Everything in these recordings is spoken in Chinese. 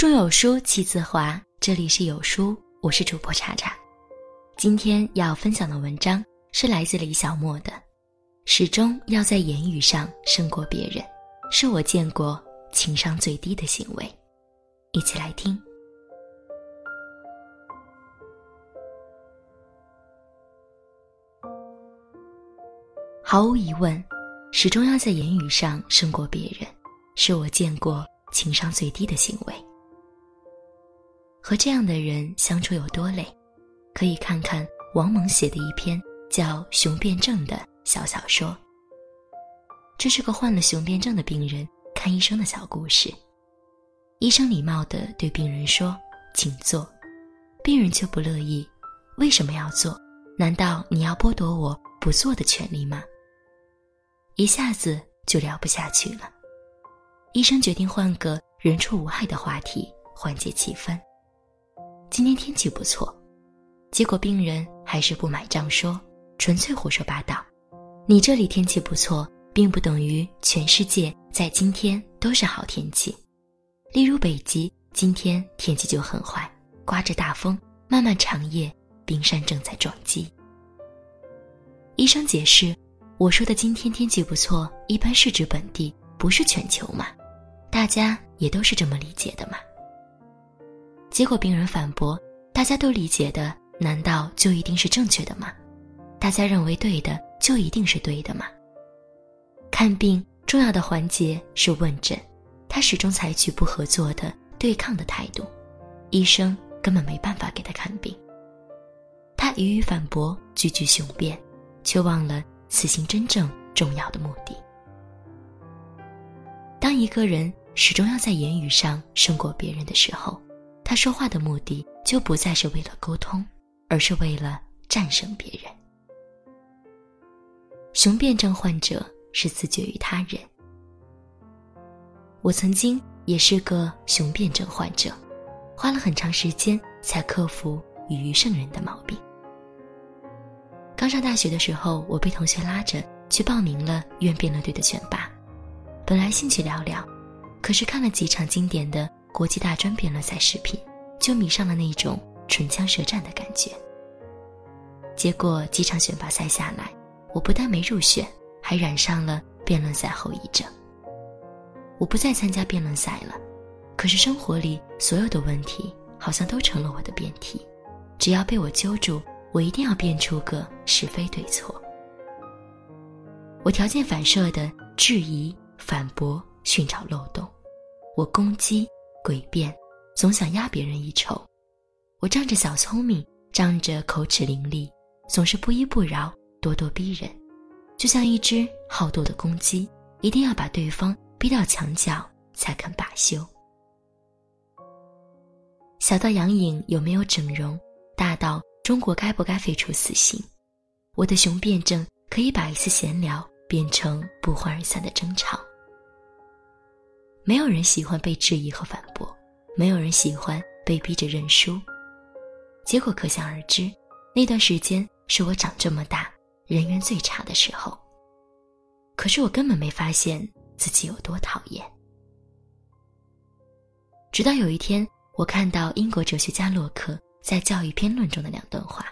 中有书气自华，这里是有书，我是主播查查。今天要分享的文章是来自李小莫的，始终要在言语上胜过别人，是我见过情商最低的行为。一起来听。毫无疑问，始终要在言语上胜过别人，是我见过情商最低的行为。和这样的人相处有多累，可以看看王蒙写的一篇叫《雄辩症》的小小说。这是个患了雄辩症的病人看医生的小故事。医生礼貌地对病人说：“请坐。”病人却不乐意：“为什么要坐？难道你要剥夺我不做的权利吗？”一下子就聊不下去了。医生决定换个人畜无害的话题，缓解气氛。今天天气不错，结果病人还是不买账，说纯粹胡说八道。你这里天气不错，并不等于全世界在今天都是好天气。例如北极今天天气就很坏，刮着大风，漫漫长夜，冰山正在撞击。医生解释，我说的今天天气不错，一般是指本地，不是全球嘛，大家也都是这么理解的嘛。结果病人反驳：“大家都理解的，难道就一定是正确的吗？大家认为对的，就一定是对的吗？”看病重要的环节是问诊，他始终采取不合作的、对抗的态度，医生根本没办法给他看病。他予以反驳，句句雄辩，却忘了此行真正重要的目的。当一个人始终要在言语上胜过别人的时候，他说话的目的就不再是为了沟通，而是为了战胜别人。雄辩症患者是自绝于他人。我曾经也是个雄辩症患者，花了很长时间才克服与于圣人的毛病。刚上大学的时候，我被同学拉着去报名了院辩论队的选拔，本来兴趣寥寥，可是看了几场经典的。国际大专辩论赛视频，就迷上了那种唇枪舌战的感觉。结果几场选拔赛下来，我不但没入选，还染上了辩论赛后遗症。我不再参加辩论赛了，可是生活里所有的问题好像都成了我的辩题，只要被我揪住，我一定要辩出个是非对错。我条件反射的质疑、反驳、寻找漏洞，我攻击。诡辩，总想压别人一筹。我仗着小聪明，仗着口齿伶俐，总是不依不饶，咄咄逼人，就像一只好斗的公鸡，一定要把对方逼到墙角才肯罢休。小到杨颖有没有整容，大到中国该不该废除死刑，我的雄辩症可以把一次闲聊变成不欢而散的争吵。没有人喜欢被质疑和反驳，没有人喜欢被逼着认输。结果可想而知，那段时间是我长这么大人缘最差的时候。可是我根本没发现自己有多讨厌。直到有一天，我看到英国哲学家洛克在《教育篇论》中的两段话：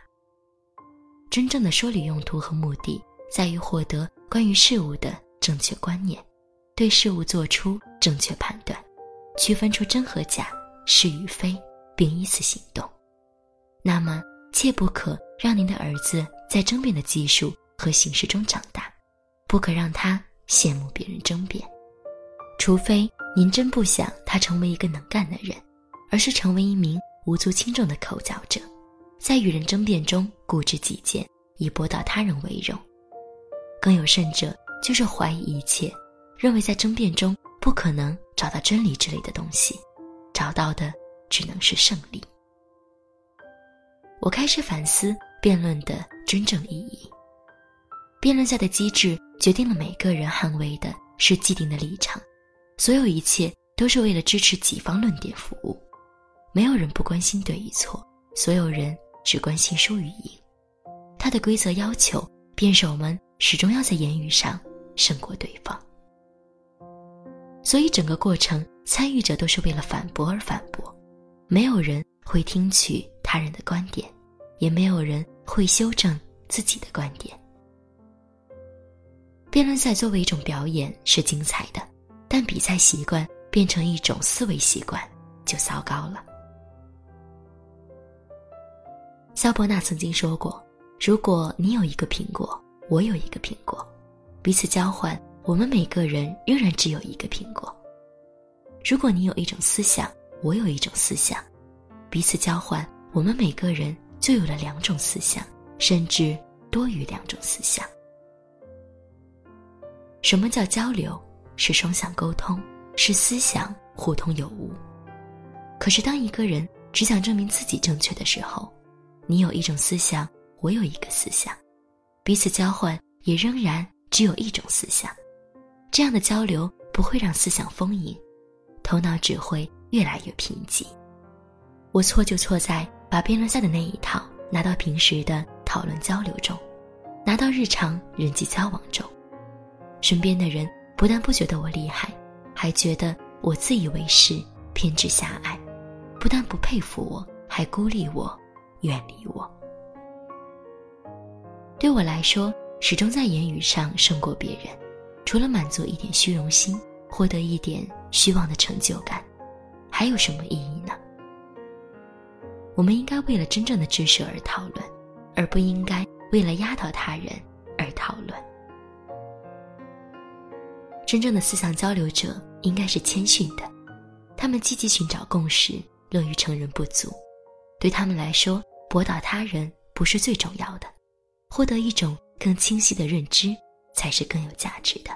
真正的说理用途和目的，在于获得关于事物的正确观念。对事物做出正确判断，区分出真和假、是与非，并依此行动。那么，切不可让您的儿子在争辩的技术和形式中长大，不可让他羡慕别人争辩，除非您真不想他成为一个能干的人，而是成为一名无足轻重的口角者，在与人争辩中固执己见，以博到他人为荣。更有甚者，就是怀疑一切。认为在争辩中不可能找到真理之类的东西，找到的只能是胜利。我开始反思辩论的真正意义。辩论赛的机制决定了每个人捍卫的是既定的立场，所有一切都是为了支持己方论点服务。没有人不关心对与错，所有人只关心输与赢。它的规则要求辩手们始终要在言语上胜过对方。所以整个过程参与者都是为了反驳而反驳，没有人会听取他人的观点，也没有人会修正自己的观点。辩论赛作为一种表演是精彩的，但比赛习惯变成一种思维习惯就糟糕了。肖伯纳曾经说过：“如果你有一个苹果，我有一个苹果，彼此交换，我们每个人仍然只有一个苹果。如果你有一种思想，我有一种思想，彼此交换，我们每个人就有了两种思想，甚至多于两种思想。”什么叫交流？是双向沟通，是思想互通有无。可是，当一个人只想证明自己正确的时候，你有一种思想，我有一个思想，彼此交换也仍然只有一种思想。这样的交流不会让思想丰盈，头脑只会越来越贫瘠。我错就错在把辩论赛的那一套拿到平时的讨论交流中，拿到日常人际交往中。身边的人不但不觉得我厉害，还觉得我自以为是、偏执狭隘；不但不佩服我，还孤立我、远离我。对我来说，始终在言语上胜过别人，除了满足一点虚荣心，获得一点虚妄的成就感，还有什么意义呢？我们应该为了真正的知识而讨论，而不应该为了压倒他人而讨论。真正的思想交流者应该是谦逊的，他们积极寻找共识，乐于承认不足。对他们来说，博导他人不是最重要的，获得一种更清晰的认知才是更有价值的。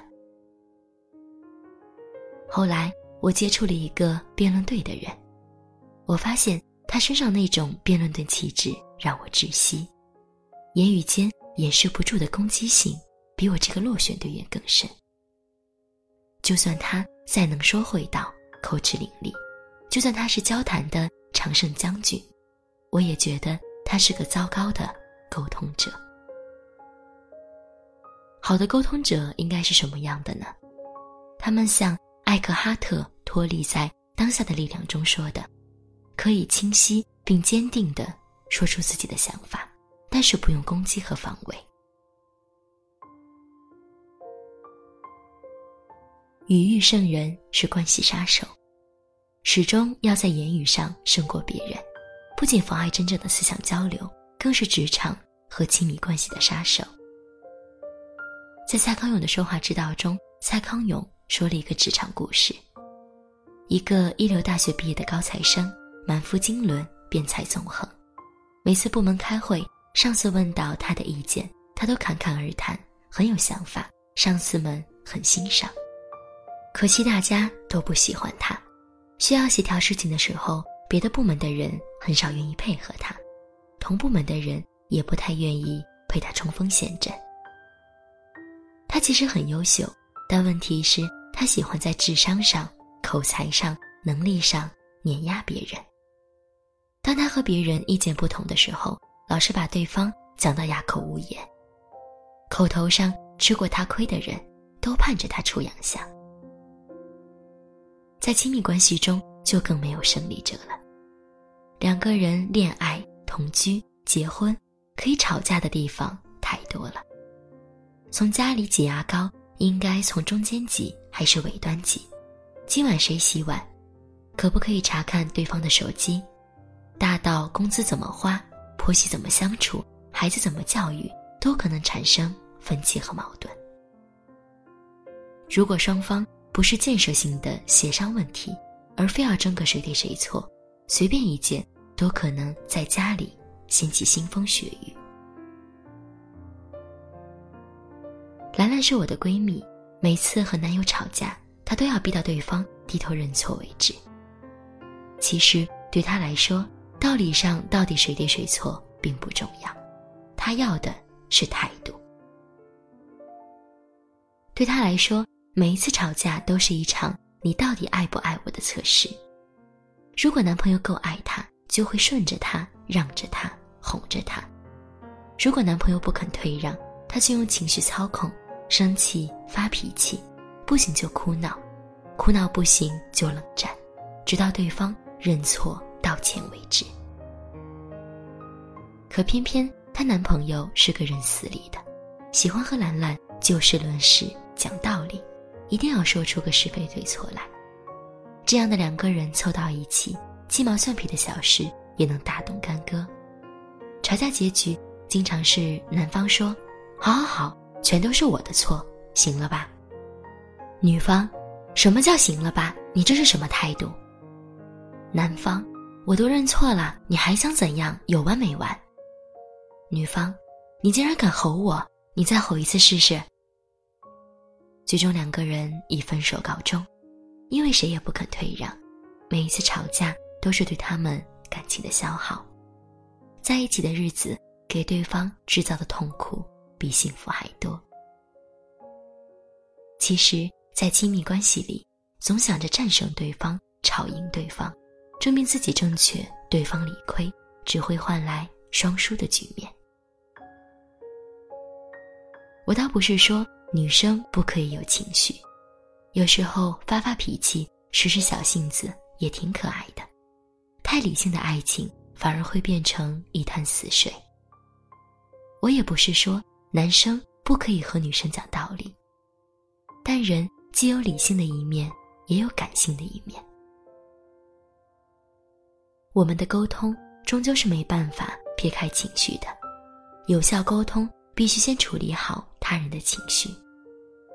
后来，我接触了一个辩论队的人，我发现他身上那种辩论队气质让我窒息，言语间掩饰不住的攻击性，比我这个落选队员更深。就算他再能说会道、口齿伶俐，就算他是交谈的常胜将军，我也觉得他是个糟糕的沟通者。好的沟通者应该是什么样的呢？他们像艾克哈特脱离在当下的力量中说的，可以清晰并坚定地说出自己的想法，但是不用攻击和防卫。语欲圣人是关系杀手，始终要在言语上胜过别人，不仅妨碍真正的思想交流，更是职场和亲密关系的杀手。在蔡康永的说话之道中，蔡康永说了一个职场故事：一个一流大学毕业的高材生，满腹经纶，辩才纵横，每次部门开会，上司问到他的意见，他都侃侃而谈，很有想法，上司们很欣赏。可惜大家都不喜欢他，需要协调事情的时候，别的部门的人很少愿意配合他，同部门的人也不太愿意陪他冲锋陷阵。其实很优秀，但问题是，他喜欢在智商上、口才上、能力上碾压别人。当他和别人意见不同的时候，老是把对方讲到哑口无言。口头上吃过他亏的人，都盼着他出洋相。在亲密关系中，就更没有胜利者了。两个人恋爱、同居、结婚，可以吵架的地方太多了。从家里挤牙膏，应该从中间挤还是尾端挤？今晚谁洗碗？可不可以查看对方的手机？大到工资怎么花，婆媳怎么相处，孩子怎么教育，都可能产生分歧和矛盾。如果双方，不是建设性的协商问题，而非要争个谁对谁错，随便一件都可能在家里掀起腥风血雨。兰兰是我的闺蜜，每次和男友吵架，她都要逼到对方低头认错为止。其实对她来说，道理上到底谁对谁错并不重要，她要的是态度。对她来说。每一次吵架都是一场你到底爱不爱我的测试。如果男朋友够爱她，就会顺着她，让着她，哄着她；如果男朋友不肯退让，她就用情绪操控，生气发脾气，不行就哭闹，哭闹不行就冷战，直到对方认错道歉为止。可偏偏她男朋友是个人死理的，喜欢和兰兰就事论事讲道理，一定要说出个是非对错来。这样的两个人凑到一起，鸡毛蒜皮的小事也能大动干戈。吵架结局经常是男方说：“好好好，全都是我的错，行了吧？”女方：“什么叫行了吧？你这是什么态度？”男方：“我都认错了，你还想怎样？有完没完？”女方：“你竟然敢吼我，你再吼一次试试。”最终两个人以分手告终，因为谁也不肯退让，每一次吵架都是对他们感情的消耗。在一起的日子，给对方制造的痛苦比幸福还多。其实，在亲密关系里，总想着战胜对方、吵赢对方，证明自己正确，对方理亏，只会换来双输的局面。我倒不是说女生不可以有情绪，有时候发发脾气、使使小性子也挺可爱的。太理性的爱情。反而会变成一潭死水。我也不是说男生不可以和女生讲道理，但人既有理性的一面，也有感性的一面。我们的沟通终究是没办法撇开情绪的，有效沟通必须先处理好他人的情绪。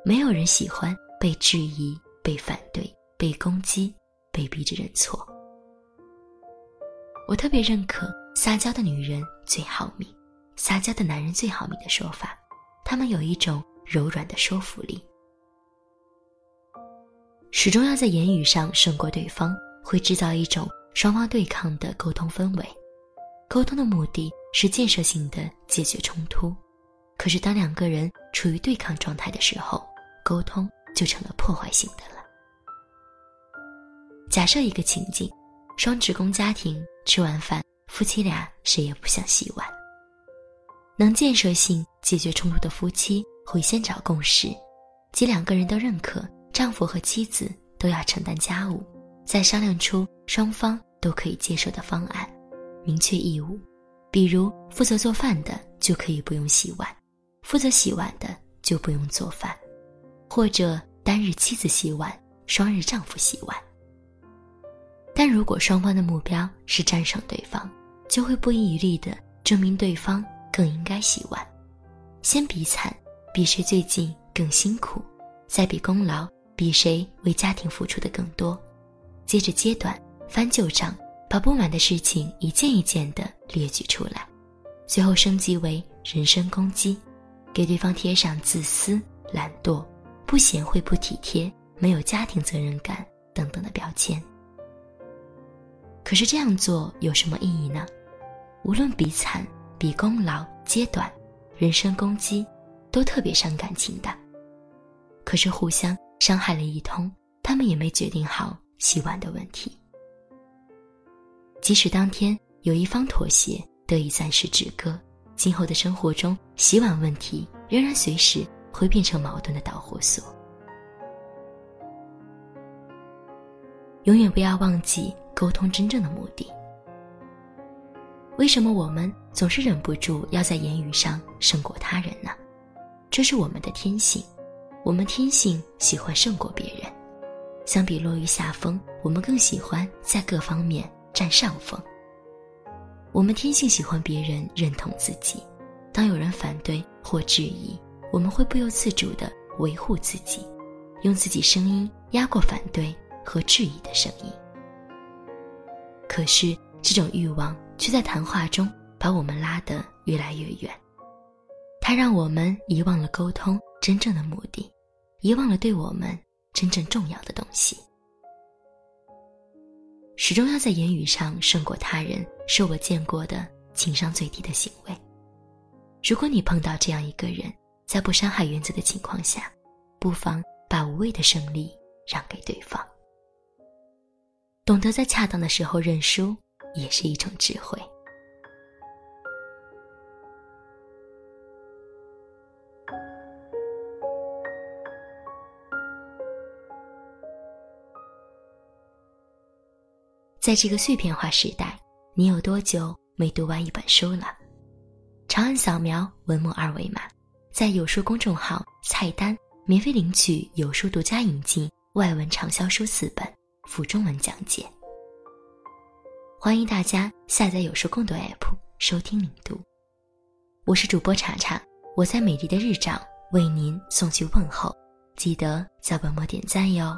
没有人喜欢被质疑、被反对、被攻击、被逼着认错。我特别认可“撒娇的女人最好命，撒娇的男人最好命”的说法，他们有一种柔软的说服力。始终要在言语上胜过对方，会制造一种双方对抗的沟通氛围。沟通的目的是建设性的解决冲突，可是当两个人处于对抗状态的时候，沟通就成了破坏性的了。假设一个情境。双职工家庭吃完饭，夫妻俩谁也不想洗碗。能建设性解决冲突的夫妻会先找共识，即两个人都认可丈夫和妻子都要承担家务，再商量出双方都可以接受的方案，明确义务。比如负责做饭的就可以不用洗碗，负责洗碗的就不用做饭，或者单日妻子洗碗，双日丈夫洗碗。但如果双方的目标是战胜对方，就会不遗余力地证明对方更应该洗碗，先比惨，比谁最近更辛苦，再比功劳，比谁为家庭付出的更多，接着揭短翻旧账，把不满的事情一件一件的列举出来，最后升级为人身攻击，给对方贴上自私、懒惰、不贤惠、不体贴、没有家庭责任感等等的标签。可是这样做有什么意义呢？无论比惨、比功劳、揭短、人身攻击，都特别伤感情的。可是互相伤害了一通，他们也没决定好洗碗的问题。即使当天有一方妥协，得以暂时止戈，今后的生活中洗碗问题仍然随时会变成矛盾的导火索。永远不要忘记。沟通真正的目的。为什么我们总是忍不住要在言语上胜过他人呢？这是我们的天性，我们天性喜欢胜过别人。相比落于下风，我们更喜欢在各方面占上风。我们天性喜欢别人认同自己，当有人反对或质疑，我们会不由自主地维护自己，用自己声音压过反对和质疑的声音。可是，这种欲望却在谈话中把我们拉得越来越远。它让我们遗忘了沟通真正的目的，遗忘了对我们真正重要的东西。始终要在言语上胜过他人，是我见过的情商最低的行为。如果你碰到这样一个人，在不伤害原则的情况下，不妨把无谓的胜利让给对方。懂得在恰当的时候认输，也是一种智慧。在这个碎片化时代，你有多久没读完一本书了？长按扫描文末二维码，在有书公众号菜单免费领取有书独家引进外文畅销书四本，附中文讲解。欢迎大家下载有书共读 APP 收听领读。我是主播查查，我在美丽的日照为您送去问候，记得在本末点赞哟。